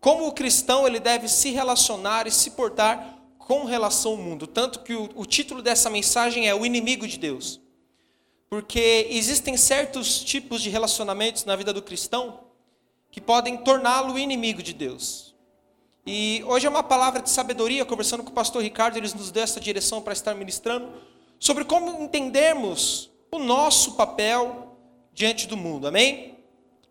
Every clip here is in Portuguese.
como o cristão ele deve se relacionar e se portar com relação ao mundo. Tanto que o, o título dessa mensagem é O Inimigo de Deus. Porque existem certos tipos de relacionamentos na vida do cristão que podem torná-lo inimigo de Deus. E hoje é uma palavra de sabedoria, conversando com o pastor Ricardo, eles nos deu essa direção para estar ministrando, sobre como entendermos o nosso papel diante do mundo, amém?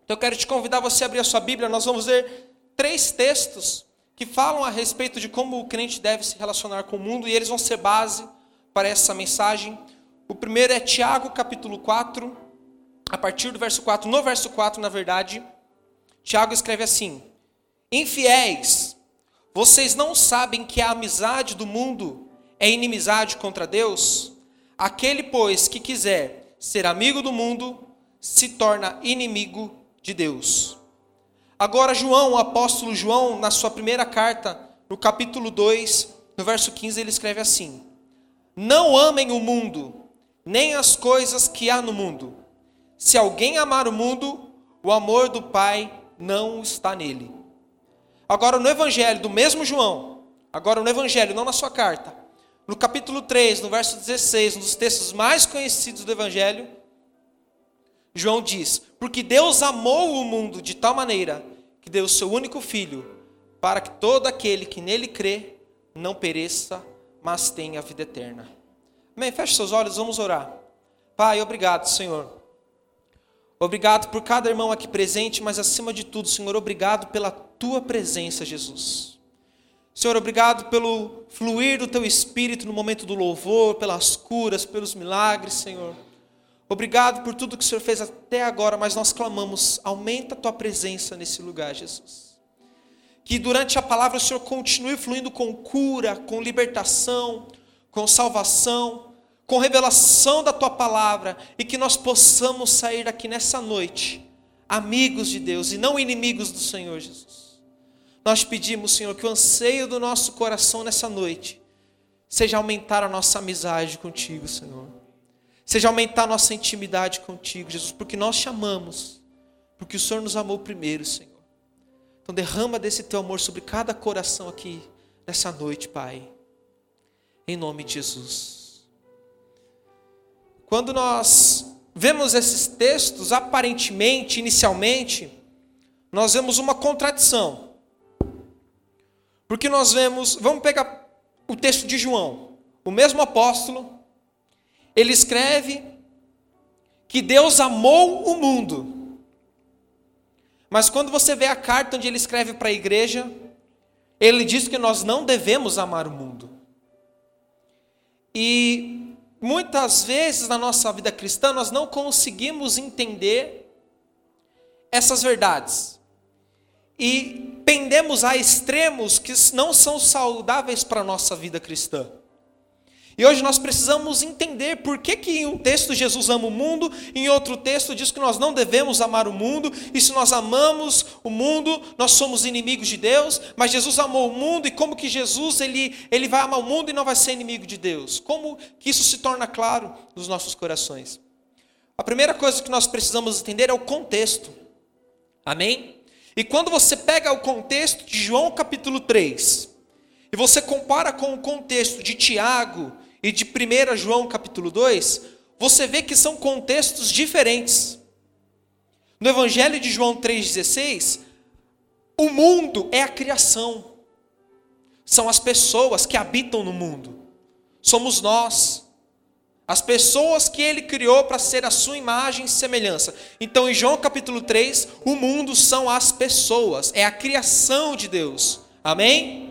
Então eu quero te convidar você a abrir a sua Bíblia, nós vamos ler três textos que falam a respeito de como o crente deve se relacionar com o mundo e eles vão ser base para essa mensagem. O primeiro é Tiago, capítulo 4, a partir do verso 4. No verso 4, na verdade, Tiago escreve assim: Infiéis, vocês não sabem que a amizade do mundo é inimizade contra Deus? Aquele, pois, que quiser ser amigo do mundo, se torna inimigo de Deus. Agora, João, o apóstolo João, na sua primeira carta, no capítulo 2, no verso 15, ele escreve assim: Não amem o mundo, nem as coisas que há no mundo. Se alguém amar o mundo, o amor do Pai não está nele. Agora, no Evangelho do mesmo João, agora no Evangelho, não na sua carta, no capítulo 3, no verso 16, um dos textos mais conhecidos do Evangelho, João diz: Porque Deus amou o mundo de tal maneira que deu o seu único filho, para que todo aquele que nele crê não pereça, mas tenha a vida eterna. Amém? Feche seus olhos, vamos orar. Pai, obrigado, Senhor Obrigado por cada irmão aqui presente, mas acima de tudo, Senhor, obrigado pela tua presença, Jesus. Senhor, obrigado pelo fluir do teu espírito no momento do louvor, pelas curas, pelos milagres, Senhor. Obrigado por tudo que o Senhor fez até agora, mas nós clamamos, aumenta a tua presença nesse lugar, Jesus. Que durante a palavra o Senhor continue fluindo com cura, com libertação, com salvação com revelação da tua palavra e que nós possamos sair daqui nessa noite, amigos de Deus e não inimigos do Senhor Jesus. Nós pedimos, Senhor, que o anseio do nosso coração nessa noite seja aumentar a nossa amizade contigo, Senhor. Seja aumentar nossa intimidade contigo, Jesus, porque nós te amamos, porque o Senhor nos amou primeiro, Senhor. Então derrama desse teu amor sobre cada coração aqui nessa noite, Pai. Em nome de Jesus. Quando nós vemos esses textos, aparentemente, inicialmente, nós vemos uma contradição. Porque nós vemos, vamos pegar o texto de João, o mesmo apóstolo, ele escreve que Deus amou o mundo. Mas quando você vê a carta onde ele escreve para a igreja, ele diz que nós não devemos amar o mundo. E muitas vezes na nossa vida cristã nós não conseguimos entender essas verdades. E pendemos a extremos que não são saudáveis para a nossa vida cristã. E hoje nós precisamos entender por que, que em um texto Jesus ama o mundo, em outro texto diz que nós não devemos amar o mundo, e se nós amamos o mundo, nós somos inimigos de Deus, mas Jesus amou o mundo, e como que Jesus ele, ele vai amar o mundo e não vai ser inimigo de Deus? Como que isso se torna claro nos nossos corações? A primeira coisa que nós precisamos entender é o contexto. Amém? E quando você pega o contexto de João capítulo 3, e você compara com o contexto de Tiago e de 1 João capítulo 2, você vê que são contextos diferentes. No Evangelho de João 3,16, o mundo é a criação, são as pessoas que habitam no mundo, somos nós, as pessoas que ele criou para ser a sua imagem e semelhança. Então, em João capítulo 3, o mundo são as pessoas, é a criação de Deus, amém?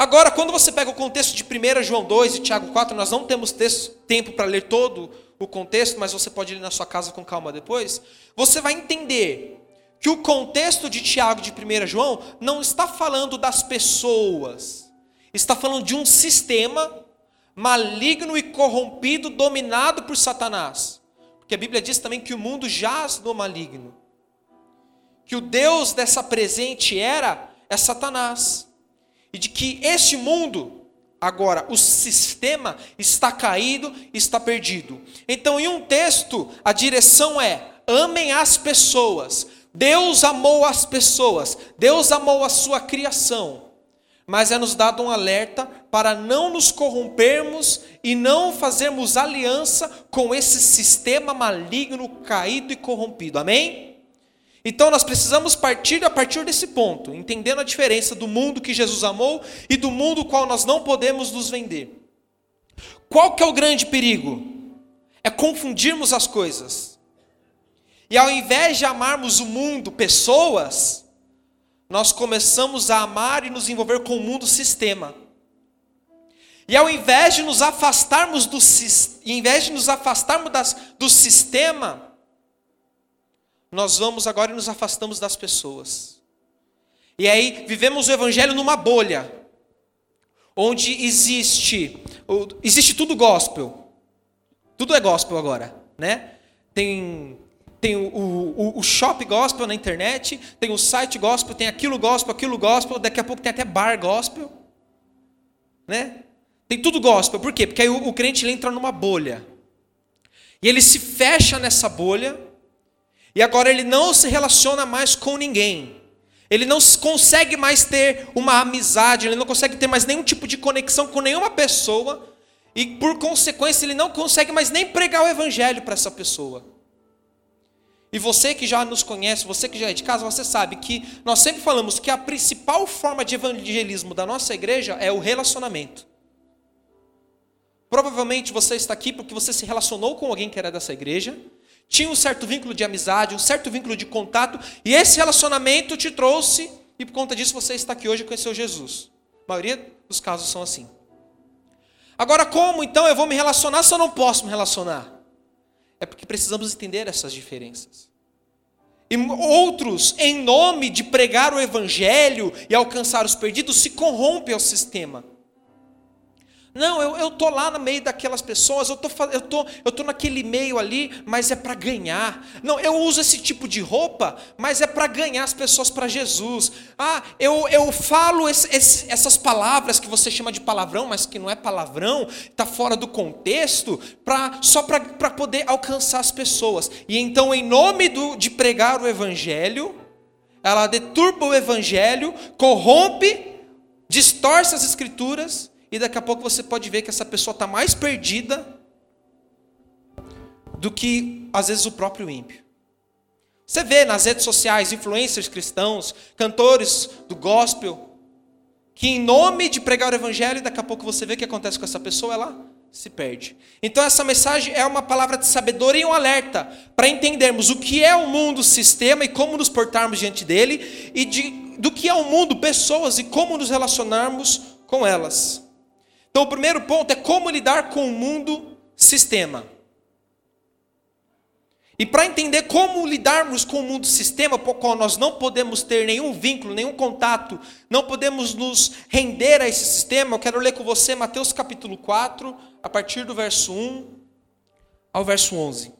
Agora, quando você pega o contexto de 1 João 2 e Tiago 4, nós não temos texto, tempo para ler todo o contexto, mas você pode ler na sua casa com calma depois. Você vai entender que o contexto de Tiago de 1 João não está falando das pessoas, está falando de um sistema maligno e corrompido, dominado por Satanás. Porque a Bíblia diz também que o mundo jaz do maligno. Que o Deus dessa presente era é Satanás e de que este mundo, agora, o sistema está caído, está perdido. Então, em um texto, a direção é: amem as pessoas, Deus amou as pessoas, Deus amou a sua criação, mas é nos dado um alerta para não nos corrompermos e não fazermos aliança com esse sistema maligno, caído e corrompido. Amém? Então nós precisamos partir a partir desse ponto, entendendo a diferença do mundo que Jesus amou e do mundo qual nós não podemos nos vender. Qual que é o grande perigo? É confundirmos as coisas. E ao invés de amarmos o mundo, pessoas, nós começamos a amar e nos envolver com o mundo sistema. E ao invés de nos afastarmos do, vez de nos afastarmos das, do sistema, nós vamos agora e nos afastamos das pessoas. E aí vivemos o evangelho numa bolha, onde existe, existe tudo gospel. Tudo é gospel agora, né? Tem tem o, o, o, shop gospel na internet, tem o site gospel, tem aquilo gospel, aquilo gospel, daqui a pouco tem até bar gospel. Né? Tem tudo gospel. Por quê? Porque aí o, o crente entra numa bolha. E ele se fecha nessa bolha, e agora ele não se relaciona mais com ninguém. Ele não consegue mais ter uma amizade, ele não consegue ter mais nenhum tipo de conexão com nenhuma pessoa, e por consequência ele não consegue mais nem pregar o evangelho para essa pessoa. E você que já nos conhece, você que já é de casa, você sabe que nós sempre falamos que a principal forma de evangelismo da nossa igreja é o relacionamento. Provavelmente você está aqui porque você se relacionou com alguém que era dessa igreja, tinha um certo vínculo de amizade, um certo vínculo de contato, e esse relacionamento te trouxe, e por conta disso você está aqui hoje e conheceu Jesus. A maioria dos casos são assim. Agora, como então eu vou me relacionar se eu não posso me relacionar? É porque precisamos entender essas diferenças. E outros, em nome de pregar o evangelho e alcançar os perdidos, se corrompem ao sistema. Não, eu estou lá no meio daquelas pessoas, eu tô, eu tô, eu tô naquele meio ali, mas é para ganhar. Não, eu uso esse tipo de roupa, mas é para ganhar as pessoas para Jesus. Ah, eu, eu falo esse, esse, essas palavras que você chama de palavrão, mas que não é palavrão, está fora do contexto, pra, só para poder alcançar as pessoas. E então, em nome do, de pregar o Evangelho, ela deturpa o Evangelho, corrompe, distorce as Escrituras e daqui a pouco você pode ver que essa pessoa está mais perdida do que, às vezes, o próprio ímpio. Você vê nas redes sociais influencers cristãos, cantores do gospel, que em nome de pregar o evangelho, daqui a pouco você vê o que acontece com essa pessoa, ela se perde. Então essa mensagem é uma palavra de sabedoria e um alerta para entendermos o que é o mundo sistema e como nos portarmos diante dele e de, do que é o mundo pessoas e como nos relacionarmos com elas. Então, o primeiro ponto é como lidar com o mundo sistema. E para entender como lidarmos com o mundo sistema, qual nós não podemos ter nenhum vínculo, nenhum contato, não podemos nos render a esse sistema, eu quero ler com você Mateus capítulo 4, a partir do verso 1 ao verso 11.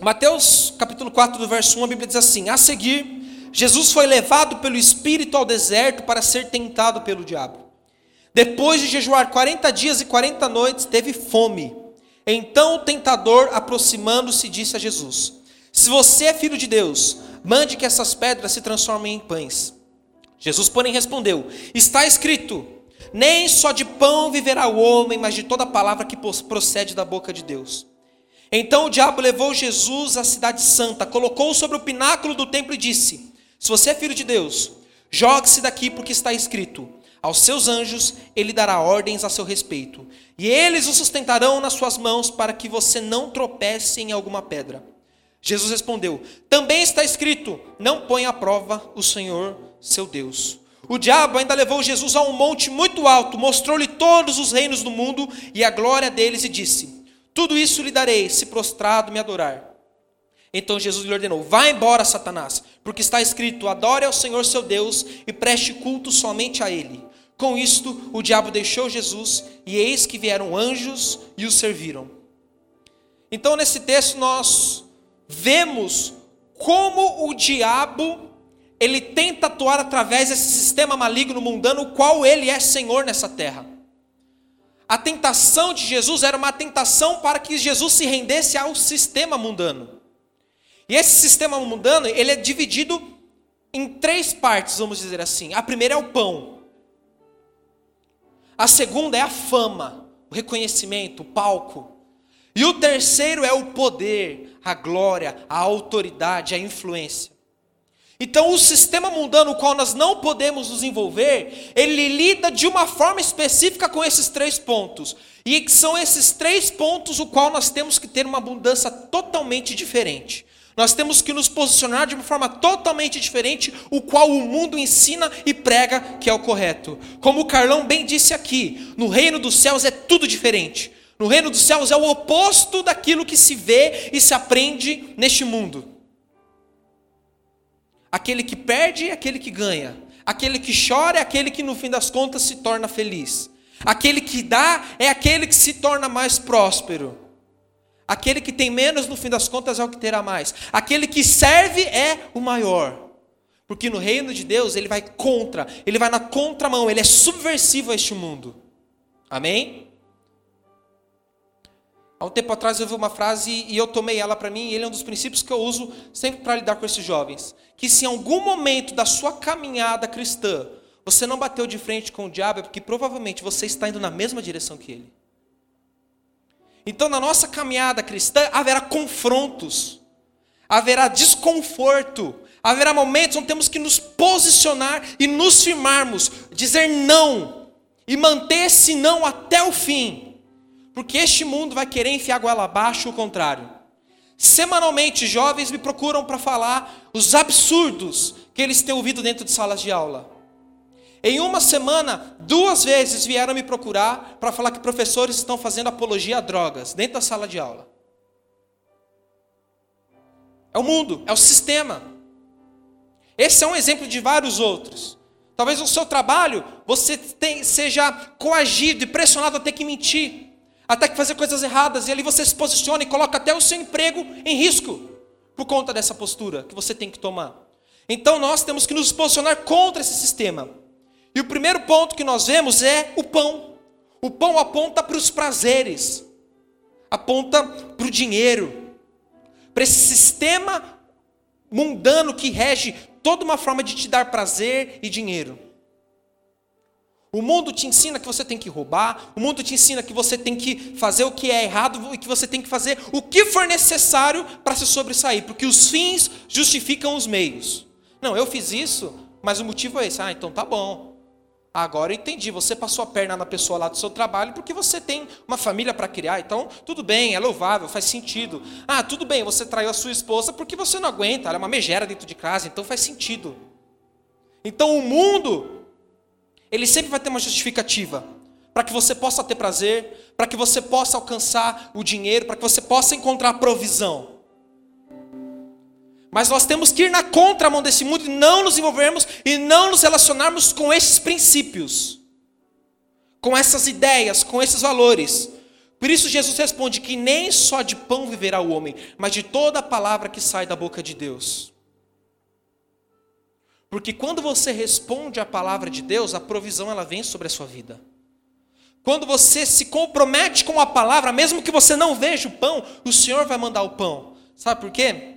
Mateus capítulo 4, do verso 1, a Bíblia diz assim: A seguir, Jesus foi levado pelo Espírito ao deserto para ser tentado pelo diabo. Depois de jejuar 40 dias e 40 noites, teve fome. Então o tentador, aproximando-se, disse a Jesus: Se você é filho de Deus, mande que essas pedras se transformem em pães. Jesus, porém, respondeu: Está escrito: Nem só de pão viverá o homem, mas de toda palavra que procede da boca de Deus. Então o diabo levou Jesus à cidade santa, colocou-o sobre o pináculo do templo e disse: Se você é filho de Deus, jogue-se daqui, porque está escrito: Aos seus anjos ele dará ordens a seu respeito, e eles o sustentarão nas suas mãos para que você não tropece em alguma pedra. Jesus respondeu: Também está escrito: Não ponha à prova o Senhor seu Deus. O diabo ainda levou Jesus a um monte muito alto, mostrou-lhe todos os reinos do mundo e a glória deles e disse: tudo isso lhe darei, se prostrado me adorar. Então Jesus lhe ordenou: Vá embora, Satanás, porque está escrito: Adore ao Senhor seu Deus e preste culto somente a Ele. Com isto, o diabo deixou Jesus, e eis que vieram anjos e o serviram. Então, nesse texto, nós vemos como o diabo ele tenta atuar através desse sistema maligno mundano, o qual ele é senhor nessa terra. A tentação de Jesus era uma tentação para que Jesus se rendesse ao sistema mundano. E esse sistema mundano, ele é dividido em três partes, vamos dizer assim. A primeira é o pão. A segunda é a fama, o reconhecimento, o palco. E o terceiro é o poder, a glória, a autoridade, a influência. Então, o sistema mundano, o qual nós não podemos nos envolver, ele lida de uma forma específica com esses três pontos. E são esses três pontos o qual nós temos que ter uma abundância totalmente diferente. Nós temos que nos posicionar de uma forma totalmente diferente, o qual o mundo ensina e prega que é o correto. Como o Carlão bem disse aqui, no reino dos céus é tudo diferente. No reino dos céus é o oposto daquilo que se vê e se aprende neste mundo. Aquele que perde é aquele que ganha. Aquele que chora é aquele que no fim das contas se torna feliz. Aquele que dá é aquele que se torna mais próspero. Aquele que tem menos no fim das contas é o que terá mais. Aquele que serve é o maior. Porque no reino de Deus ele vai contra, ele vai na contramão, ele é subversivo a este mundo. Amém? Há um tempo atrás eu vi uma frase e eu tomei ela para mim, e ele é um dos princípios que eu uso sempre para lidar com esses jovens. Que se em algum momento da sua caminhada cristã você não bateu de frente com o diabo, é porque provavelmente você está indo na mesma direção que ele. Então, na nossa caminhada cristã, haverá confrontos, haverá desconforto, haverá momentos onde temos que nos posicionar e nos firmarmos, dizer não e manter esse não até o fim. Porque este mundo vai querer enfiar goela abaixo o contrário. Semanalmente, jovens me procuram para falar os absurdos que eles têm ouvido dentro de salas de aula. Em uma semana, duas vezes vieram me procurar para falar que professores estão fazendo apologia a drogas dentro da sala de aula. É o mundo, é o sistema. Esse é um exemplo de vários outros. Talvez no seu trabalho você tem, seja coagido e pressionado a ter que mentir até que fazer coisas erradas, e ali você se posiciona e coloca até o seu emprego em risco, por conta dessa postura que você tem que tomar. Então nós temos que nos posicionar contra esse sistema. E o primeiro ponto que nós vemos é o pão. O pão aponta para os prazeres, aponta para o dinheiro, para esse sistema mundano que rege toda uma forma de te dar prazer e dinheiro. O mundo te ensina que você tem que roubar, o mundo te ensina que você tem que fazer o que é errado e que você tem que fazer o que for necessário para se sobressair, porque os fins justificam os meios. Não, eu fiz isso, mas o motivo é esse. Ah, então tá bom. Agora eu entendi, você passou a perna na pessoa lá do seu trabalho porque você tem uma família para criar, então tudo bem, é louvável, faz sentido. Ah, tudo bem, você traiu a sua esposa porque você não aguenta, ela é uma megera dentro de casa, então faz sentido. Então o mundo ele sempre vai ter uma justificativa para que você possa ter prazer, para que você possa alcançar o dinheiro, para que você possa encontrar provisão. Mas nós temos que ir na contramão desse mundo e não nos envolvermos e não nos relacionarmos com esses princípios, com essas ideias, com esses valores. Por isso Jesus responde que nem só de pão viverá o homem, mas de toda a palavra que sai da boca de Deus. Porque quando você responde à palavra de Deus, a provisão ela vem sobre a sua vida. Quando você se compromete com a palavra, mesmo que você não veja o pão, o Senhor vai mandar o pão. Sabe por quê?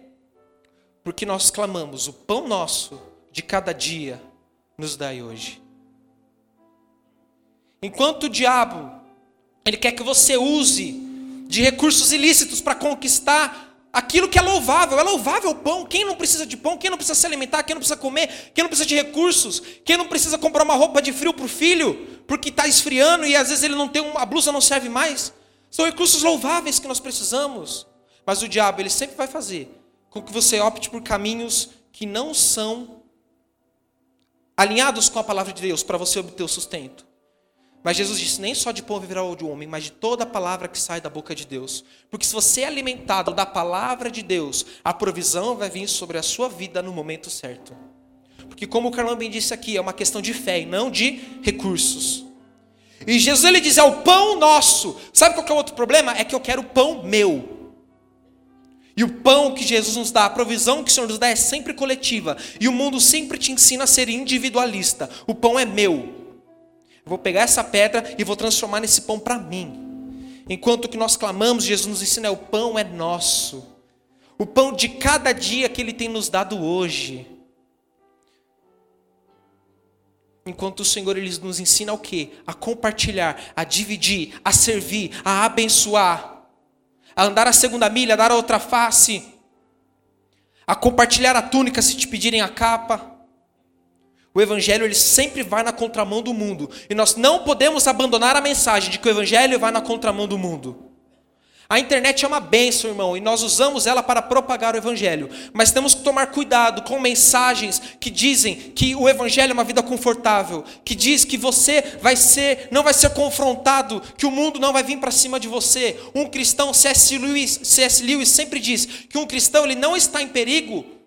Porque nós clamamos: o pão nosso de cada dia nos dai hoje. Enquanto o diabo ele quer que você use de recursos ilícitos para conquistar aquilo que é louvável. É louvável o pão. Quem não precisa de pão? Quem não precisa se alimentar? Quem não precisa comer? Quem não precisa de recursos? Quem não precisa comprar uma roupa de frio para o filho? Porque está esfriando e às vezes ele não tem uma a blusa não serve mais. São recursos louváveis que nós precisamos. Mas o diabo ele sempre vai fazer com que você opte por caminhos que não são alinhados com a palavra de Deus para você obter o sustento. Mas Jesus disse: nem só de pão viverá o homem, mas de toda a palavra que sai da boca de Deus. Porque se você é alimentado da palavra de Deus, a provisão vai vir sobre a sua vida no momento certo. Porque, como o Carlão bem disse aqui, é uma questão de fé e não de recursos. E Jesus ele diz: é o pão nosso. Sabe qual é o outro problema? É que eu quero o pão meu. E o pão que Jesus nos dá, a provisão que o Senhor nos dá é sempre coletiva. E o mundo sempre te ensina a ser individualista. O pão é meu. Eu vou pegar essa pedra e vou transformar nesse pão para mim. Enquanto que nós clamamos, Jesus nos ensina o pão é nosso. O pão de cada dia que ele tem nos dado hoje. Enquanto o Senhor ele nos ensina o quê? A compartilhar, a dividir, a servir, a abençoar, a andar a segunda milha, a dar a outra face, a compartilhar a túnica se te pedirem a capa. O evangelho ele sempre vai na contramão do mundo, e nós não podemos abandonar a mensagem de que o evangelho vai na contramão do mundo. A internet é uma bênção, irmão, e nós usamos ela para propagar o Evangelho. Mas temos que tomar cuidado com mensagens que dizem que o Evangelho é uma vida confortável, que diz que você vai ser, não vai ser confrontado, que o mundo não vai vir para cima de você. Um cristão, C.S. Lewis, C.S. Lewis sempre diz que um cristão ele não está em perigo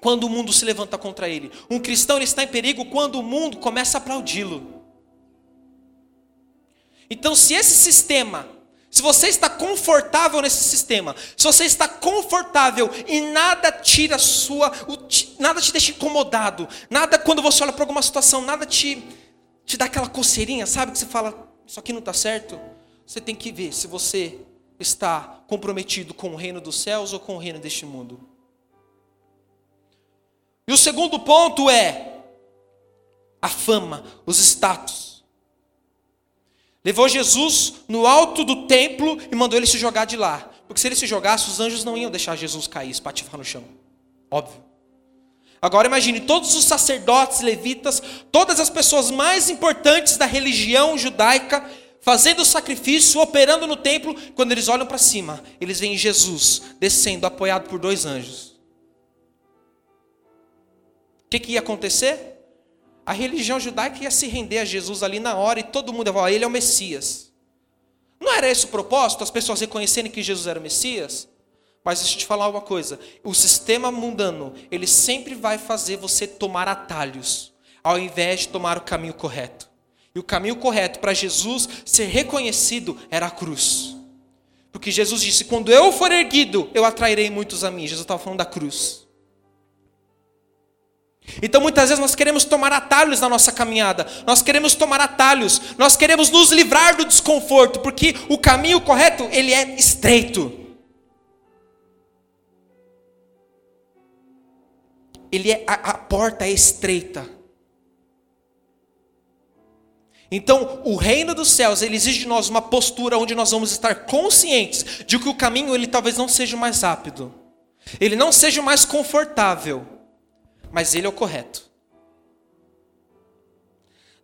quando o mundo se levanta contra ele. Um cristão ele está em perigo quando o mundo começa a aplaudi-lo. Então, se esse sistema se você está confortável nesse sistema, se você está confortável e nada tira sua, nada te deixa incomodado, nada quando você olha para alguma situação, nada te, te dá aquela coceirinha, sabe que você fala, isso aqui não está certo. Você tem que ver se você está comprometido com o reino dos céus ou com o reino deste mundo. E o segundo ponto é a fama, os status. Levou Jesus no alto do templo e mandou ele se jogar de lá. Porque se ele se jogasse, os anjos não iam deixar Jesus cair, espatifar no chão. Óbvio. Agora imagine todos os sacerdotes, levitas, todas as pessoas mais importantes da religião judaica, fazendo sacrifício, operando no templo, quando eles olham para cima, eles veem Jesus descendo, apoiado por dois anjos. O que, que ia acontecer? a religião judaica ia se render a Jesus ali na hora e todo mundo ia falar, ele é o Messias. Não era esse o propósito, as pessoas reconhecerem que Jesus era o Messias? Mas deixa eu te falar uma coisa, o sistema mundano, ele sempre vai fazer você tomar atalhos, ao invés de tomar o caminho correto. E o caminho correto para Jesus ser reconhecido era a cruz. Porque Jesus disse: quando eu for erguido, eu atrairei muitos a mim. Jesus estava falando da cruz. Então muitas vezes nós queremos tomar atalhos na nossa caminhada, nós queremos tomar atalhos, nós queremos nos livrar do desconforto, porque o caminho correto, ele é estreito. Ele é, a, a porta é estreita. Então, o reino dos céus, ele exige de nós uma postura onde nós vamos estar conscientes de que o caminho ele talvez não seja mais rápido. Ele não seja mais confortável mas ele é o correto.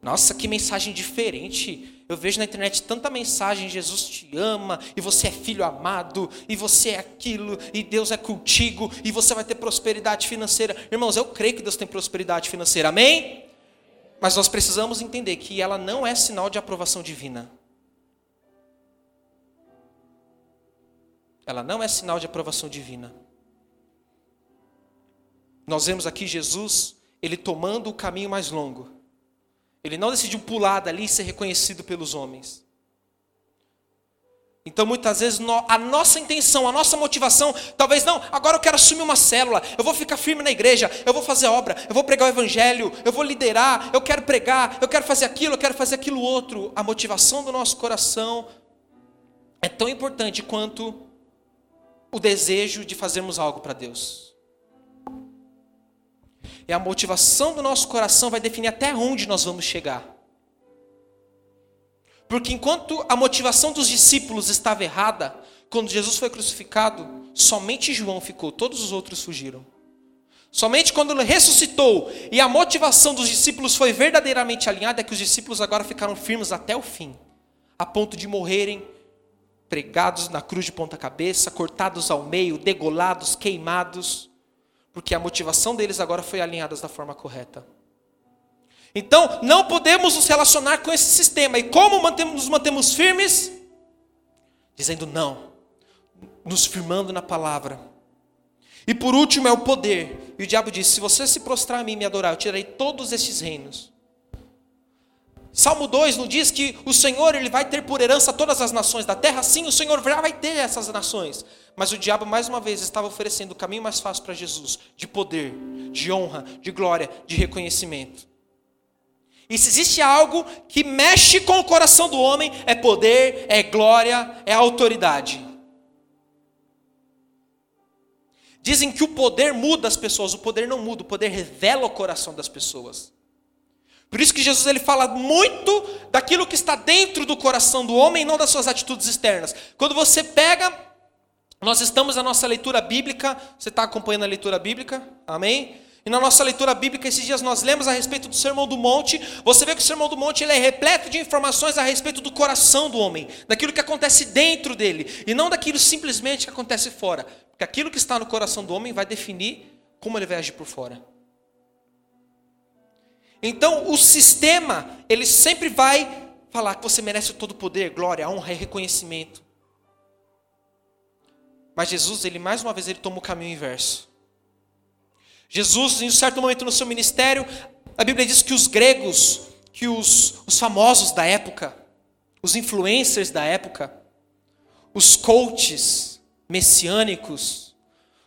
Nossa, que mensagem diferente. Eu vejo na internet tanta mensagem: Jesus te ama, e você é filho amado, e você é aquilo, e Deus é contigo, e você vai ter prosperidade financeira. Irmãos, eu creio que Deus tem prosperidade financeira, amém? Mas nós precisamos entender que ela não é sinal de aprovação divina. Ela não é sinal de aprovação divina. Nós vemos aqui Jesus, ele tomando o caminho mais longo. Ele não decidiu pular dali e ser reconhecido pelos homens. Então, muitas vezes, a nossa intenção, a nossa motivação, talvez não, agora eu quero assumir uma célula, eu vou ficar firme na igreja, eu vou fazer obra, eu vou pregar o evangelho, eu vou liderar, eu quero pregar, eu quero fazer aquilo, eu quero fazer aquilo outro. A motivação do nosso coração é tão importante quanto o desejo de fazermos algo para Deus. E a motivação do nosso coração vai definir até onde nós vamos chegar. Porque enquanto a motivação dos discípulos estava errada, quando Jesus foi crucificado, somente João ficou, todos os outros fugiram. Somente quando ele ressuscitou e a motivação dos discípulos foi verdadeiramente alinhada, é que os discípulos agora ficaram firmes até o fim, a ponto de morrerem pregados na cruz de ponta cabeça, cortados ao meio, degolados, queimados porque a motivação deles agora foi alinhada da forma correta. Então, não podemos nos relacionar com esse sistema. E como mantemos, nos mantemos firmes? Dizendo não, nos firmando na palavra. E por último é o poder. E o diabo disse: Se você se prostrar a mim e me adorar, eu tirarei todos estes reinos. Salmo 2 nos diz que o Senhor ele vai ter por herança todas as nações da terra. Sim, o Senhor já vai ter essas nações. Mas o diabo, mais uma vez, estava oferecendo o caminho mais fácil para Jesus de poder, de honra, de glória, de reconhecimento. E se existe algo que mexe com o coração do homem, é poder, é glória, é autoridade. Dizem que o poder muda as pessoas, o poder não muda, o poder revela o coração das pessoas. Por isso que Jesus ele fala muito daquilo que está dentro do coração do homem não das suas atitudes externas. Quando você pega, nós estamos na nossa leitura bíblica, você está acompanhando a leitura bíblica? Amém? E na nossa leitura bíblica, esses dias nós lemos a respeito do Sermão do Monte. Você vê que o Sermão do Monte ele é repleto de informações a respeito do coração do homem, daquilo que acontece dentro dele, e não daquilo simplesmente que acontece fora. Porque aquilo que está no coração do homem vai definir como ele vai agir por fora. Então, o sistema, ele sempre vai falar que você merece todo o poder, glória, honra e reconhecimento. Mas Jesus, ele mais uma vez, ele toma o caminho inverso. Jesus, em um certo momento no seu ministério, a Bíblia diz que os gregos, que os, os famosos da época, os influencers da época, os coaches messiânicos,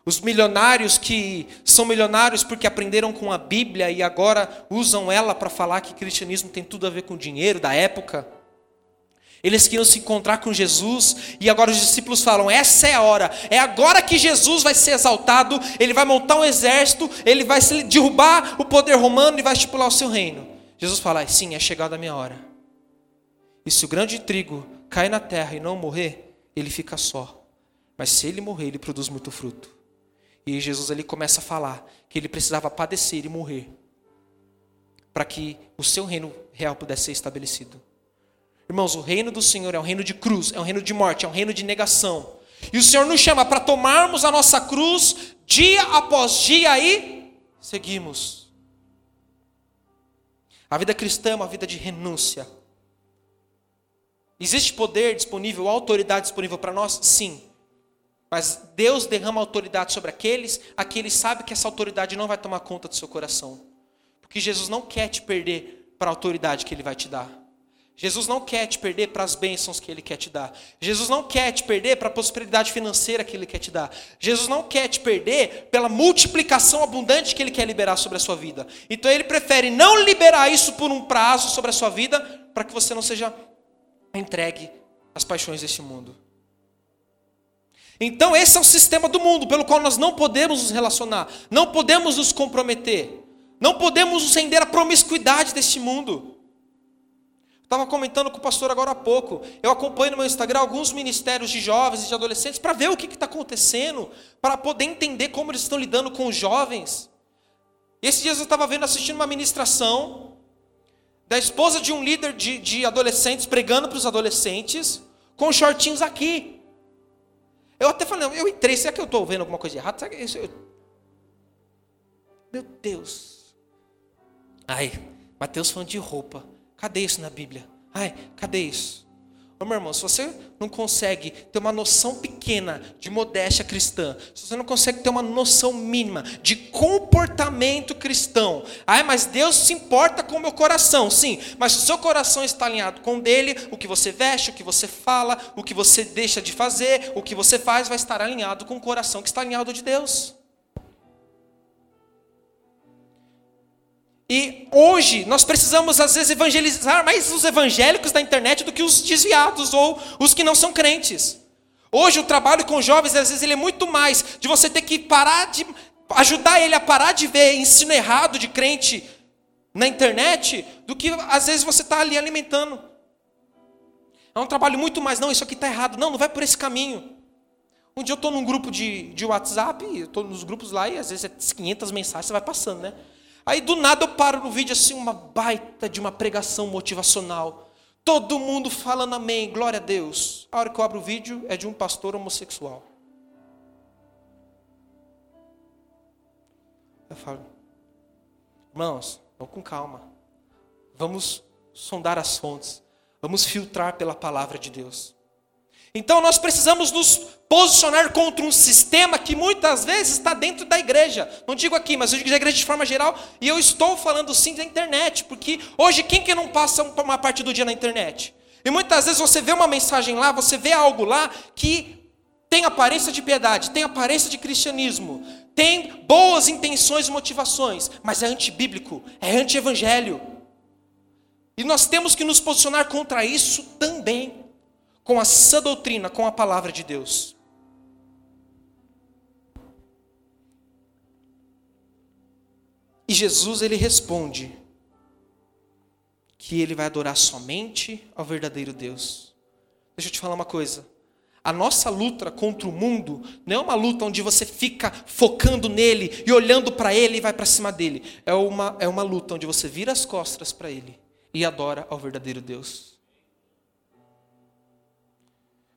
os milionários que são milionários porque aprenderam com a Bíblia e agora usam ela para falar que cristianismo tem tudo a ver com dinheiro da época. Eles queriam se encontrar com Jesus e agora os discípulos falam: essa é a hora, é agora que Jesus vai ser exaltado, ele vai montar um exército, ele vai derrubar o poder romano e vai estipular o seu reino. Jesus fala: sim, é chegada a minha hora. E se o grande trigo cai na terra e não morrer, ele fica só. Mas se ele morrer, ele produz muito fruto. E Jesus ele começa a falar que ele precisava padecer e morrer para que o seu reino real pudesse ser estabelecido. Irmãos, o reino do Senhor é um reino de cruz, é um reino de morte, é um reino de negação. E o Senhor nos chama para tomarmos a nossa cruz dia após dia e seguimos. A vida cristã é uma vida de renúncia. Existe poder disponível, autoridade disponível para nós? Sim. Mas Deus derrama autoridade sobre aqueles a que Ele sabe que essa autoridade não vai tomar conta do seu coração. Porque Jesus não quer te perder para a autoridade que Ele vai te dar. Jesus não quer te perder para as bênçãos que Ele quer te dar. Jesus não quer te perder para a prosperidade financeira que Ele quer te dar. Jesus não quer te perder pela multiplicação abundante que Ele quer liberar sobre a sua vida. Então Ele prefere não liberar isso por um prazo sobre a sua vida, para que você não seja entregue às paixões deste mundo. Então esse é o sistema do mundo pelo qual nós não podemos nos relacionar, não podemos nos comprometer, não podemos nos render à promiscuidade deste mundo. Estava comentando com o pastor agora há pouco. Eu acompanho no meu Instagram alguns ministérios de jovens e de adolescentes para ver o que está acontecendo, para poder entender como eles estão lidando com os jovens. Esses dias eu estava vendo, assistindo uma ministração da esposa de um líder de, de adolescentes pregando para os adolescentes com shortinhos aqui. Eu até falei, eu entrei, será que eu estou vendo alguma coisa errada? Será que isso, eu... Meu Deus. Ai, Mateus falando de roupa. Cadê isso na Bíblia? Ai, cadê isso? Ô meu irmão, se você não consegue ter uma noção pequena de modéstia cristã, se você não consegue ter uma noção mínima de comportamento cristão, ai, mas Deus se importa com o meu coração, sim, mas se o seu coração está alinhado com o dele, o que você veste, o que você fala, o que você deixa de fazer, o que você faz vai estar alinhado com o coração que está alinhado de Deus. E hoje nós precisamos às vezes evangelizar mais os evangélicos da internet do que os desviados ou os que não são crentes. Hoje o trabalho com jovens às vezes ele é muito mais de você ter que parar de ajudar ele a parar de ver ensino errado de crente na internet do que às vezes você está ali alimentando. É um trabalho muito mais, não, isso aqui está errado. Não, não vai por esse caminho. Um dia eu estou num grupo de, de WhatsApp, estou nos grupos lá e às vezes é 500 mensagens, você vai passando, né? Aí do nada eu paro no vídeo assim, uma baita de uma pregação motivacional. Todo mundo falando amém, glória a Deus. A hora que eu abro o vídeo é de um pastor homossexual. Eu falo, irmãos, vamos com calma. Vamos sondar as fontes. Vamos filtrar pela palavra de Deus. Então nós precisamos nos posicionar contra um sistema que muitas vezes está dentro da igreja. Não digo aqui, mas eu digo da igreja de forma geral. E eu estou falando sim da internet, porque hoje quem que não passa uma parte do dia na internet? E muitas vezes você vê uma mensagem lá, você vê algo lá que tem aparência de piedade, tem aparência de cristianismo, tem boas intenções e motivações, mas é antibíblico, é anti-evangelho. E nós temos que nos posicionar contra isso também, com a sã doutrina, com a palavra de Deus. E Jesus ele responde que ele vai adorar somente ao verdadeiro Deus. Deixa eu te falar uma coisa. A nossa luta contra o mundo não é uma luta onde você fica focando nele e olhando para ele e vai para cima dele. É uma, é uma luta onde você vira as costas para ele e adora ao verdadeiro Deus.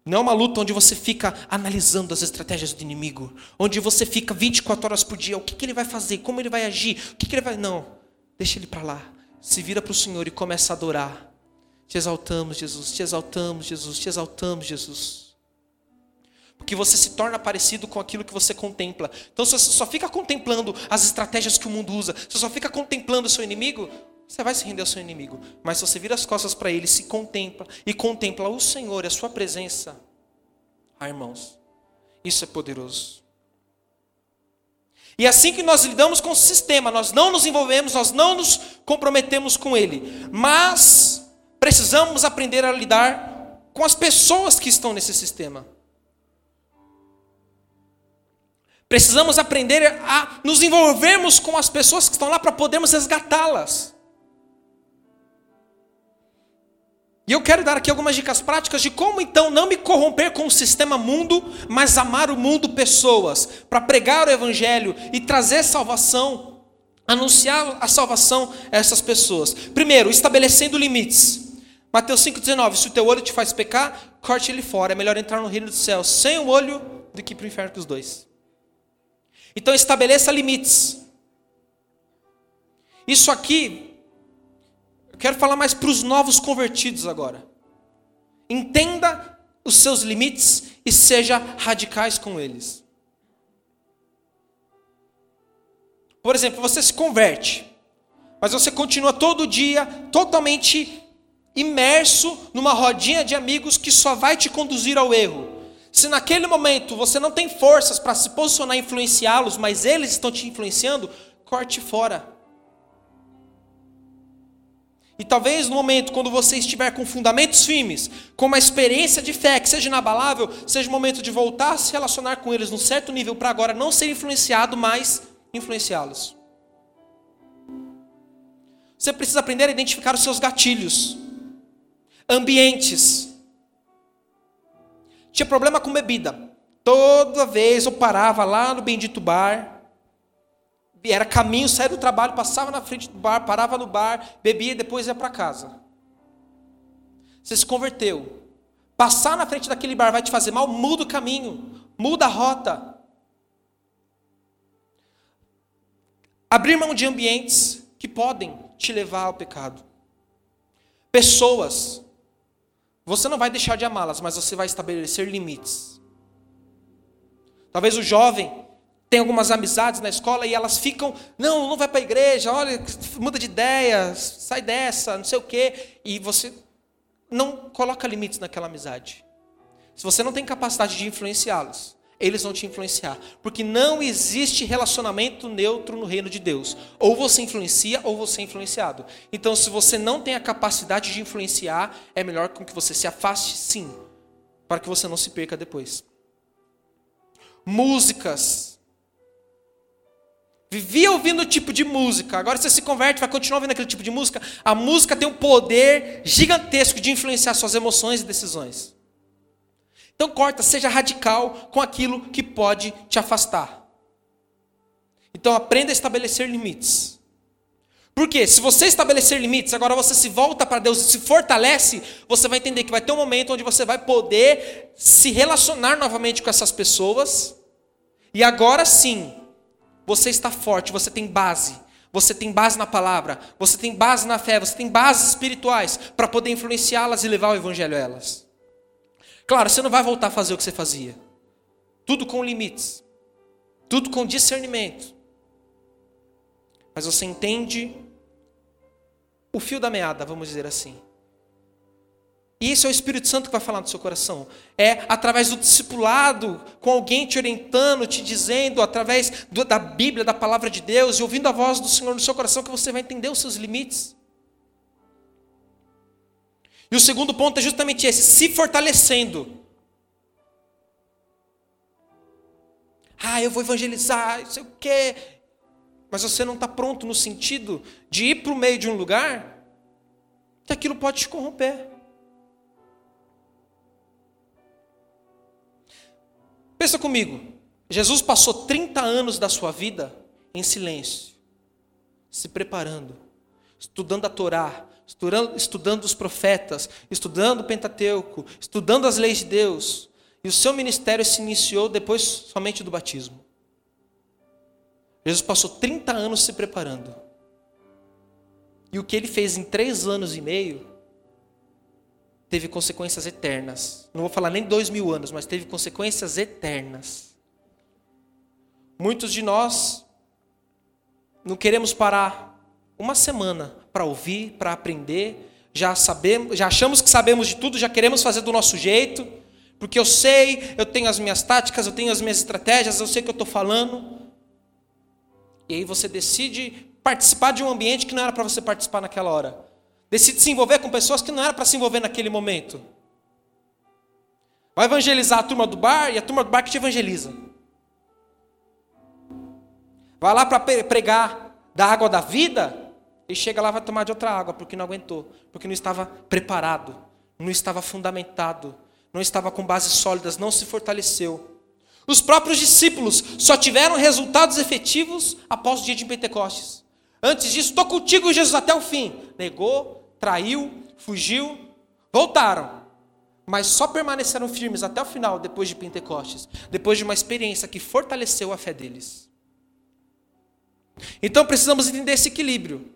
Não é uma luta onde você fica analisando as estratégias do inimigo, onde você fica 24 horas por dia, o que, que ele vai fazer, como ele vai agir, o que, que ele vai. Não, deixa ele para lá se vira para o Senhor e começa a adorar. Te exaltamos, Jesus, te exaltamos, Jesus, te exaltamos, Jesus. Porque você se torna parecido com aquilo que você contempla. Então, se você só fica contemplando as estratégias que o mundo usa, se você só fica contemplando o seu inimigo, você vai se render ao seu inimigo. Mas se você vira as costas para ele, se contempla e contempla o Senhor e a sua presença, ah, irmãos, isso é poderoso. E assim que nós lidamos com o sistema, nós não nos envolvemos, nós não nos comprometemos com ele. Mas precisamos aprender a lidar com as pessoas que estão nesse sistema. Precisamos aprender a nos envolvermos com as pessoas que estão lá para podermos resgatá-las. E eu quero dar aqui algumas dicas práticas de como então não me corromper com o sistema mundo, mas amar o mundo pessoas, para pregar o evangelho e trazer salvação, anunciar a salvação a essas pessoas. Primeiro, estabelecendo limites. Mateus 5,19: Se o teu olho te faz pecar, corte ele fora. É melhor entrar no reino dos céus sem o olho do que para o inferno com os dois. Então estabeleça limites. Isso aqui quero falar mais para os novos convertidos agora. Entenda os seus limites e seja radicais com eles. Por exemplo, você se converte, mas você continua todo dia totalmente imerso numa rodinha de amigos que só vai te conduzir ao erro. Se naquele momento você não tem forças para se posicionar e influenciá-los, mas eles estão te influenciando, corte fora. E talvez no momento quando você estiver com fundamentos firmes, com uma experiência de fé que seja inabalável, seja o momento de voltar a se relacionar com eles num certo nível para agora não ser influenciado, mas influenciá-los. Você precisa aprender a identificar os seus gatilhos, ambientes. Tinha problema com bebida. Toda vez eu parava lá no bendito bar, era caminho, saía do trabalho, passava na frente do bar, parava no bar, bebia e depois ia para casa. Você se converteu. Passar na frente daquele bar vai te fazer mal, muda o caminho, muda a rota. Abrir mão de ambientes que podem te levar ao pecado. Pessoas. Você não vai deixar de amá-las, mas você vai estabelecer limites. Talvez o jovem tem algumas amizades na escola e elas ficam, não, não vai para a igreja, olha, muda de ideia, sai dessa, não sei o quê, e você não coloca limites naquela amizade. Se você não tem capacidade de influenciá-los, eles vão te influenciar, porque não existe relacionamento neutro no reino de Deus. Ou você influencia ou você é influenciado. Então, se você não tem a capacidade de influenciar, é melhor com que você se afaste, sim, para que você não se perca depois. Músicas Vivia ouvindo o tipo de música, agora você se converte, vai continuar ouvindo aquele tipo de música. A música tem um poder gigantesco de influenciar suas emoções e decisões. Então corta, seja radical com aquilo que pode te afastar. Então aprenda a estabelecer limites. Porque se você estabelecer limites, agora você se volta para Deus e se fortalece, você vai entender que vai ter um momento onde você vai poder se relacionar novamente com essas pessoas. E agora sim, você está forte, você tem base. Você tem base na palavra, você tem base na fé, você tem bases espirituais para poder influenciá-las e levar o evangelho a elas. Claro, você não vai voltar a fazer o que você fazia. Tudo com limites. Tudo com discernimento. Mas você entende o fio da meada, vamos dizer assim. E isso é o Espírito Santo que vai falar no seu coração. É através do discipulado, com alguém te orientando, te dizendo, através do, da Bíblia, da palavra de Deus, e ouvindo a voz do Senhor no seu coração, que você vai entender os seus limites. E o segundo ponto é justamente esse: se fortalecendo. Ah, eu vou evangelizar, não sei o quê. Mas você não está pronto no sentido de ir para o meio de um lugar que aquilo pode te corromper. Pensa comigo. Jesus passou 30 anos da sua vida em silêncio, se preparando, estudando a Torá, estudando, estudando os profetas, estudando o Pentateuco, estudando as leis de Deus. E o seu ministério se iniciou depois somente do batismo. Jesus passou 30 anos se preparando. E o que ele fez em três anos e meio teve consequências eternas. Não vou falar nem dois mil anos, mas teve consequências eternas. Muitos de nós não queremos parar uma semana para ouvir, para aprender. Já sabemos, já achamos que sabemos de tudo, já queremos fazer do nosso jeito, porque eu sei, eu tenho as minhas táticas, eu tenho as minhas estratégias, eu sei o que eu estou falando. E aí você decide participar de um ambiente que não era para você participar naquela hora. Decide se envolver com pessoas que não era para se envolver naquele momento. Vai evangelizar a turma do bar e a turma do bar que te evangeliza. Vai lá para pregar da água da vida e chega lá vai tomar de outra água porque não aguentou, porque não estava preparado, não estava fundamentado, não estava com bases sólidas, não se fortaleceu. Os próprios discípulos só tiveram resultados efetivos após o dia de Pentecostes. Antes disso, estou contigo, Jesus, até o fim. Negou, traiu, fugiu, voltaram. Mas só permaneceram firmes até o final, depois de Pentecostes, depois de uma experiência que fortaleceu a fé deles. Então precisamos entender esse equilíbrio.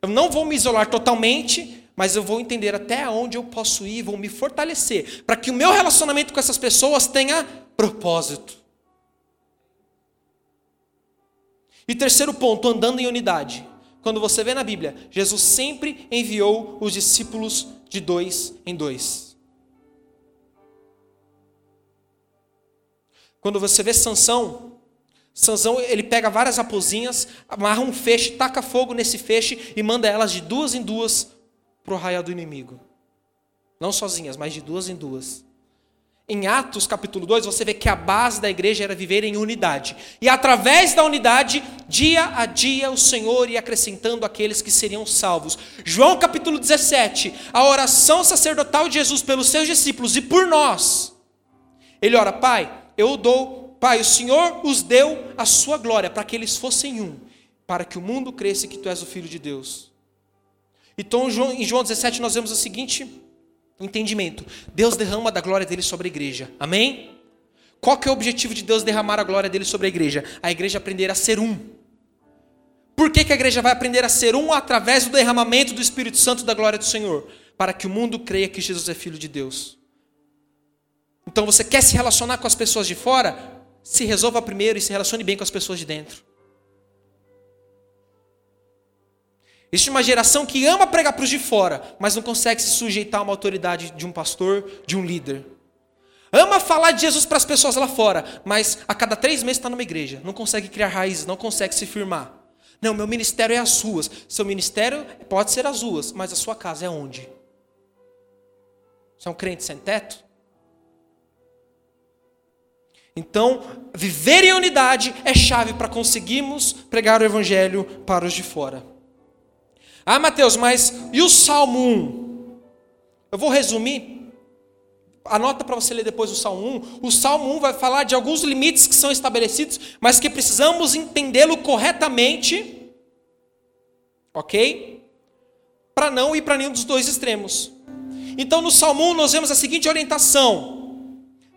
Eu não vou me isolar totalmente, mas eu vou entender até onde eu posso ir, vou me fortalecer, para que o meu relacionamento com essas pessoas tenha propósito. E terceiro ponto, andando em unidade. Quando você vê na Bíblia, Jesus sempre enviou os discípulos de dois em dois. Quando você vê Sansão, Sansão, ele pega várias raposinhas, amarra um feixe, taca fogo nesse feixe e manda elas de duas em duas para o arraial do inimigo. Não sozinhas, mas de duas em duas. Em Atos capítulo 2, você vê que a base da igreja era viver em unidade. E através da unidade, dia a dia, o Senhor ia acrescentando aqueles que seriam salvos. João capítulo 17, a oração sacerdotal de Jesus pelos seus discípulos e por nós. Ele ora, Pai, eu dou Pai, o Senhor os deu a sua glória para que eles fossem um, para que o mundo cresça que tu és o Filho de Deus. Então, em João 17, nós vemos o seguinte entendimento: Deus derrama da glória dele sobre a igreja. Amém? Qual que é o objetivo de Deus derramar a glória dele sobre a igreja? A igreja aprender a ser um. Por que, que a igreja vai aprender a ser um através do derramamento do Espírito Santo da glória do Senhor? Para que o mundo creia que Jesus é Filho de Deus. Então você quer se relacionar com as pessoas de fora? se resolva primeiro e se relacione bem com as pessoas de dentro. Existe uma geração que ama pregar para os de fora, mas não consegue se sujeitar a uma autoridade de um pastor, de um líder. Ama falar de Jesus para as pessoas lá fora, mas a cada três meses está numa igreja. Não consegue criar raízes, não consegue se firmar. Não, meu ministério é as ruas. Seu ministério pode ser as ruas, mas a sua casa é onde? Você é um crente sem teto? Então, viver em unidade é chave para conseguirmos pregar o evangelho para os de fora. Ah, Mateus, mas e o Salmo 1? Eu vou resumir. Anota para você ler depois o Salmo 1. O Salmo 1 vai falar de alguns limites que são estabelecidos, mas que precisamos entendê-lo corretamente. Ok? Para não ir para nenhum dos dois extremos. Então, no Salmo 1, nós vemos a seguinte orientação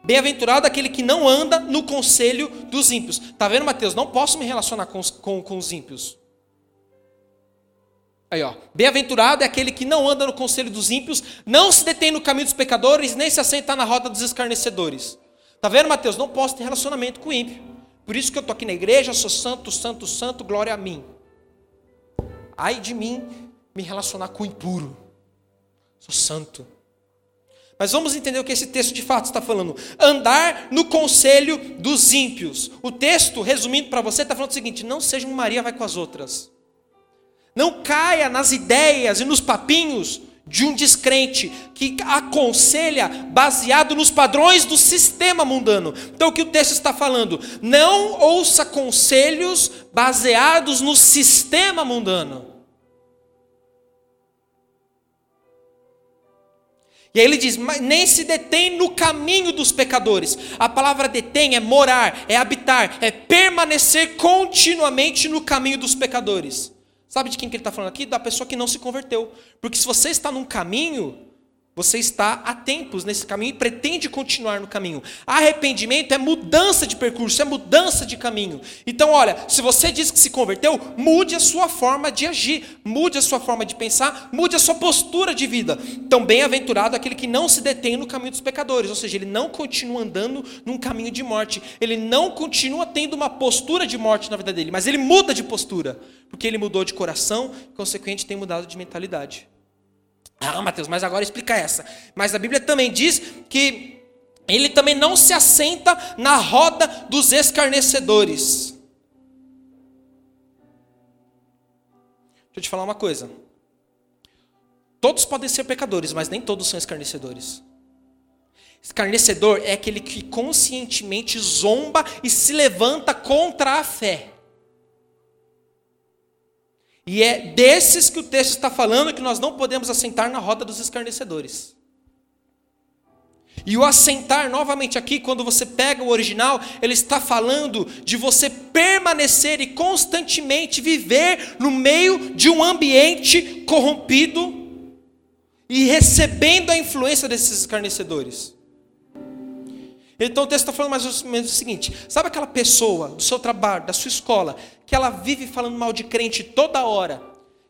Bem-aventurado aquele que não anda no conselho dos ímpios. Está vendo, Mateus? Não posso me relacionar com os, com, com os ímpios. Aí, ó. Bem-aventurado é aquele que não anda no conselho dos ímpios, não se detém no caminho dos pecadores, nem se assenta na roda dos escarnecedores. Está vendo, Mateus? Não posso ter relacionamento com o ímpio. Por isso que eu estou aqui na igreja, sou santo, santo, santo, glória a mim. Ai de mim me relacionar com o impuro. Sou santo. Mas vamos entender o que esse texto de fato está falando. Andar no conselho dos ímpios. O texto, resumindo para você, está falando o seguinte: não seja um Maria vai com as outras. Não caia nas ideias e nos papinhos de um descrente que aconselha baseado nos padrões do sistema mundano. Então o que o texto está falando? Não ouça conselhos baseados no sistema mundano. E aí ele diz: nem se detém no caminho dos pecadores. A palavra detém é morar, é habitar, é permanecer continuamente no caminho dos pecadores. Sabe de quem que ele está falando aqui? Da pessoa que não se converteu. Porque se você está num caminho, você está há tempos nesse caminho e pretende continuar no caminho. Arrependimento é mudança de percurso, é mudança de caminho. Então, olha, se você diz que se converteu, mude a sua forma de agir, mude a sua forma de pensar, mude a sua postura de vida. Então, bem-aventurado aquele que não se detém no caminho dos pecadores, ou seja, ele não continua andando num caminho de morte, ele não continua tendo uma postura de morte na vida dele, mas ele muda de postura, porque ele mudou de coração, consequente, tem mudado de mentalidade. Ah, Mateus, mas agora explica essa. Mas a Bíblia também diz que ele também não se assenta na roda dos escarnecedores. Deixa eu te falar uma coisa. Todos podem ser pecadores, mas nem todos são escarnecedores. Escarnecedor é aquele que conscientemente zomba e se levanta contra a fé. E é desses que o texto está falando que nós não podemos assentar na roda dos escarnecedores. E o assentar, novamente aqui, quando você pega o original, ele está falando de você permanecer e constantemente viver no meio de um ambiente corrompido e recebendo a influência desses escarnecedores. Então o texto está falando mais ou menos o seguinte: sabe aquela pessoa do seu trabalho, da sua escola, que ela vive falando mal de crente toda hora,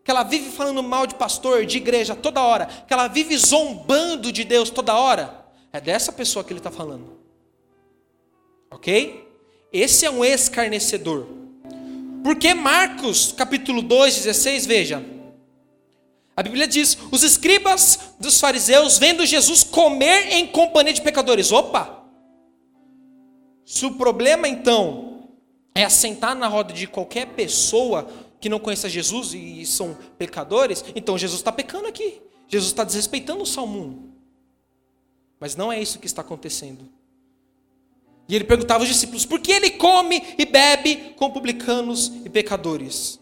que ela vive falando mal de pastor, de igreja toda hora, que ela vive zombando de Deus toda hora? É dessa pessoa que ele está falando. Ok? Esse é um escarnecedor. Porque Marcos, capítulo 2, 16, veja. A Bíblia diz: os escribas dos fariseus, vendo Jesus comer em companhia de pecadores. Opa! Se o problema então é assentar na roda de qualquer pessoa que não conheça Jesus e são pecadores, então Jesus está pecando aqui. Jesus está desrespeitando o Salmo 1. Mas não é isso que está acontecendo. E ele perguntava aos discípulos: por que ele come e bebe com publicanos e pecadores?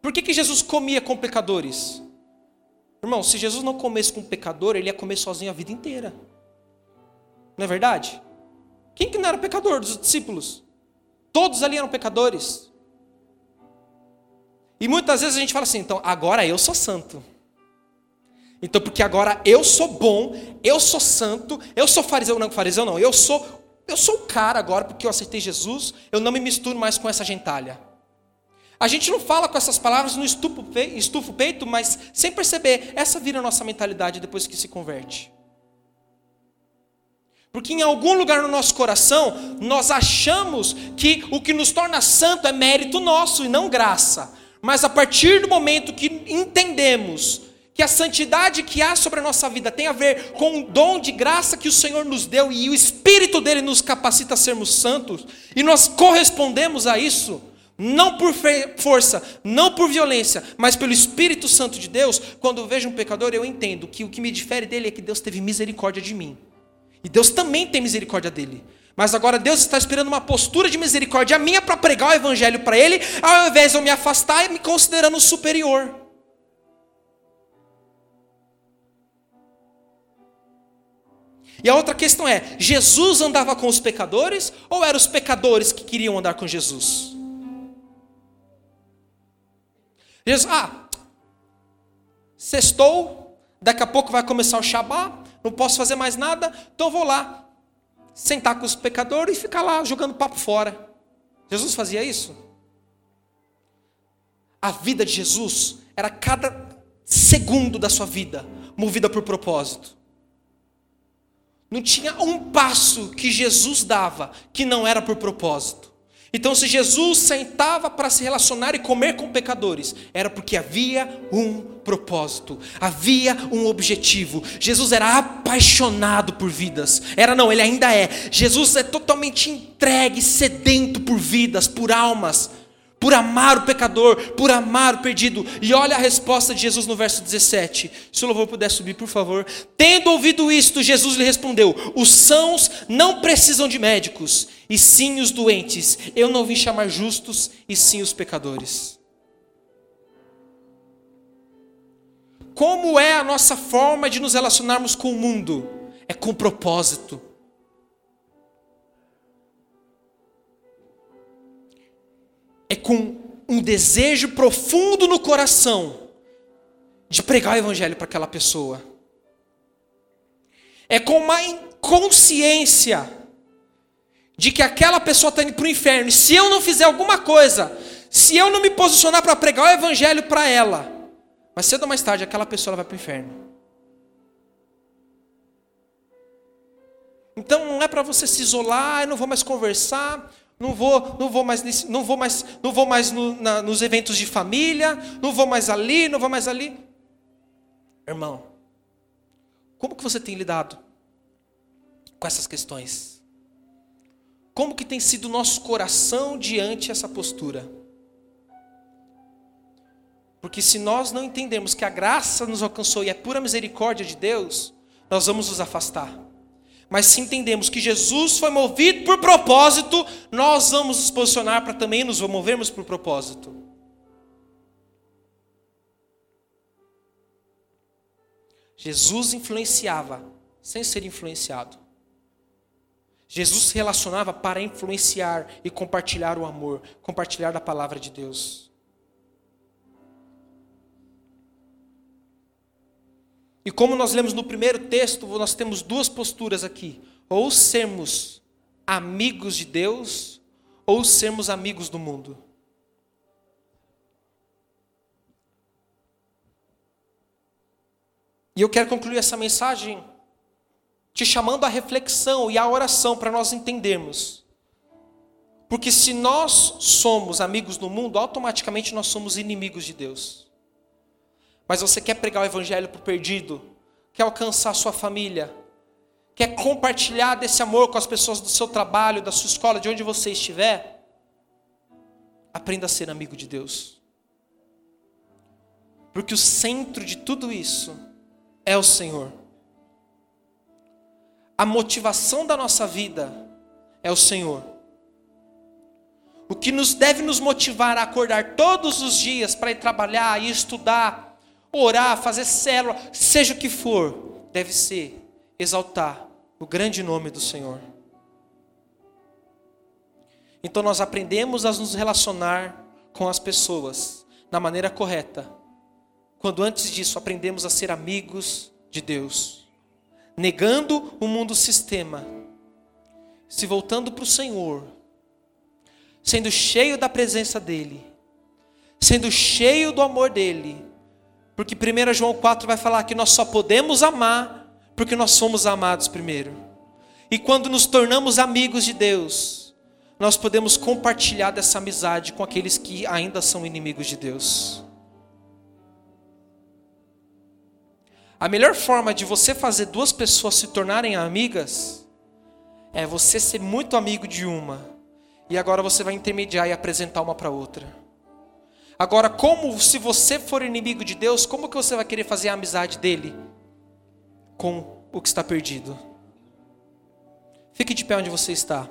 Por que, que Jesus comia com pecadores? Irmão, se Jesus não comesse com pecador, ele ia comer sozinho a vida inteira. Não é verdade? Quem que não era pecador dos discípulos? Todos ali eram pecadores. E muitas vezes a gente fala assim, então agora eu sou santo. Então, porque agora eu sou bom, eu sou santo, eu sou fariseu, não, fariseu não, eu sou, eu sou o cara agora porque eu aceitei Jesus, eu não me misturo mais com essa gentalha. A gente não fala com essas palavras no estufa o peito, mas sem perceber, essa vira a nossa mentalidade depois que se converte. Porque em algum lugar no nosso coração, nós achamos que o que nos torna santo é mérito nosso e não graça. Mas a partir do momento que entendemos que a santidade que há sobre a nossa vida tem a ver com o dom de graça que o Senhor nos deu e o Espírito dele nos capacita a sermos santos, e nós correspondemos a isso, não por força, não por violência, mas pelo Espírito Santo de Deus, quando eu vejo um pecador, eu entendo que o que me difere dele é que Deus teve misericórdia de mim. E Deus também tem misericórdia dele. Mas agora Deus está esperando uma postura de misericórdia minha para pregar o evangelho para ele, ao invés de eu me afastar e me considerando superior. E a outra questão é: Jesus andava com os pecadores ou eram os pecadores que queriam andar com Jesus? Jesus, ah, sextou, daqui a pouco vai começar o Shabat, não posso fazer mais nada, então vou lá sentar com os pecadores e ficar lá jogando papo fora. Jesus fazia isso? A vida de Jesus era cada segundo da sua vida movida por propósito. Não tinha um passo que Jesus dava que não era por propósito. Então, se Jesus sentava para se relacionar e comer com pecadores, era porque havia um propósito, havia um objetivo. Jesus era apaixonado por vidas. Era não, ele ainda é. Jesus é totalmente entregue, sedento por vidas, por almas. Por amar o pecador, por amar o perdido. E olha a resposta de Jesus no verso 17. Se o louvor puder subir, por favor. Tendo ouvido isto, Jesus lhe respondeu: Os sãos não precisam de médicos, e sim os doentes. Eu não vim chamar justos, e sim os pecadores. Como é a nossa forma de nos relacionarmos com o mundo? É com propósito. É com um desejo profundo no coração de pregar o evangelho para aquela pessoa. É com uma consciência de que aquela pessoa está indo para o inferno. E se eu não fizer alguma coisa, se eu não me posicionar para pregar o evangelho para ela, mas cedo ou mais tarde aquela pessoa vai para o inferno. Então não é para você se isolar, eu não vou mais conversar, não vou, não vou mais, não vou mais, não vou mais no, na, nos eventos de família, não vou mais ali, não vou mais ali. Irmão, como que você tem lidado com essas questões? Como que tem sido o nosso coração diante essa postura? Porque se nós não entendemos que a graça nos alcançou e é pura misericórdia de Deus, nós vamos nos afastar. Mas se entendemos que Jesus foi movido por propósito, nós vamos nos posicionar para também nos movermos por propósito. Jesus influenciava sem ser influenciado. Jesus se relacionava para influenciar e compartilhar o amor, compartilhar a palavra de Deus. E como nós lemos no primeiro texto, nós temos duas posturas aqui: ou sermos amigos de Deus, ou sermos amigos do mundo. E eu quero concluir essa mensagem te chamando à reflexão e à oração para nós entendermos. Porque se nós somos amigos do mundo, automaticamente nós somos inimigos de Deus mas você quer pregar o evangelho para o perdido, quer alcançar a sua família, quer compartilhar desse amor com as pessoas do seu trabalho, da sua escola, de onde você estiver, aprenda a ser amigo de Deus. Porque o centro de tudo isso é o Senhor. A motivação da nossa vida é o Senhor. O que nos deve nos motivar a acordar todos os dias para ir trabalhar e estudar, orar, fazer célula, seja o que for, deve ser exaltar o grande nome do Senhor. Então nós aprendemos a nos relacionar com as pessoas na maneira correta, quando antes disso aprendemos a ser amigos de Deus, negando o mundo sistema, se voltando para o Senhor, sendo cheio da presença dEle, sendo cheio do amor dEle, porque 1 João 4 vai falar que nós só podemos amar porque nós somos amados primeiro. E quando nos tornamos amigos de Deus, nós podemos compartilhar dessa amizade com aqueles que ainda são inimigos de Deus. A melhor forma de você fazer duas pessoas se tornarem amigas é você ser muito amigo de uma e agora você vai intermediar e apresentar uma para outra. Agora, como se você for inimigo de Deus, como que você vai querer fazer a amizade dele com o que está perdido? Fique de pé onde você está.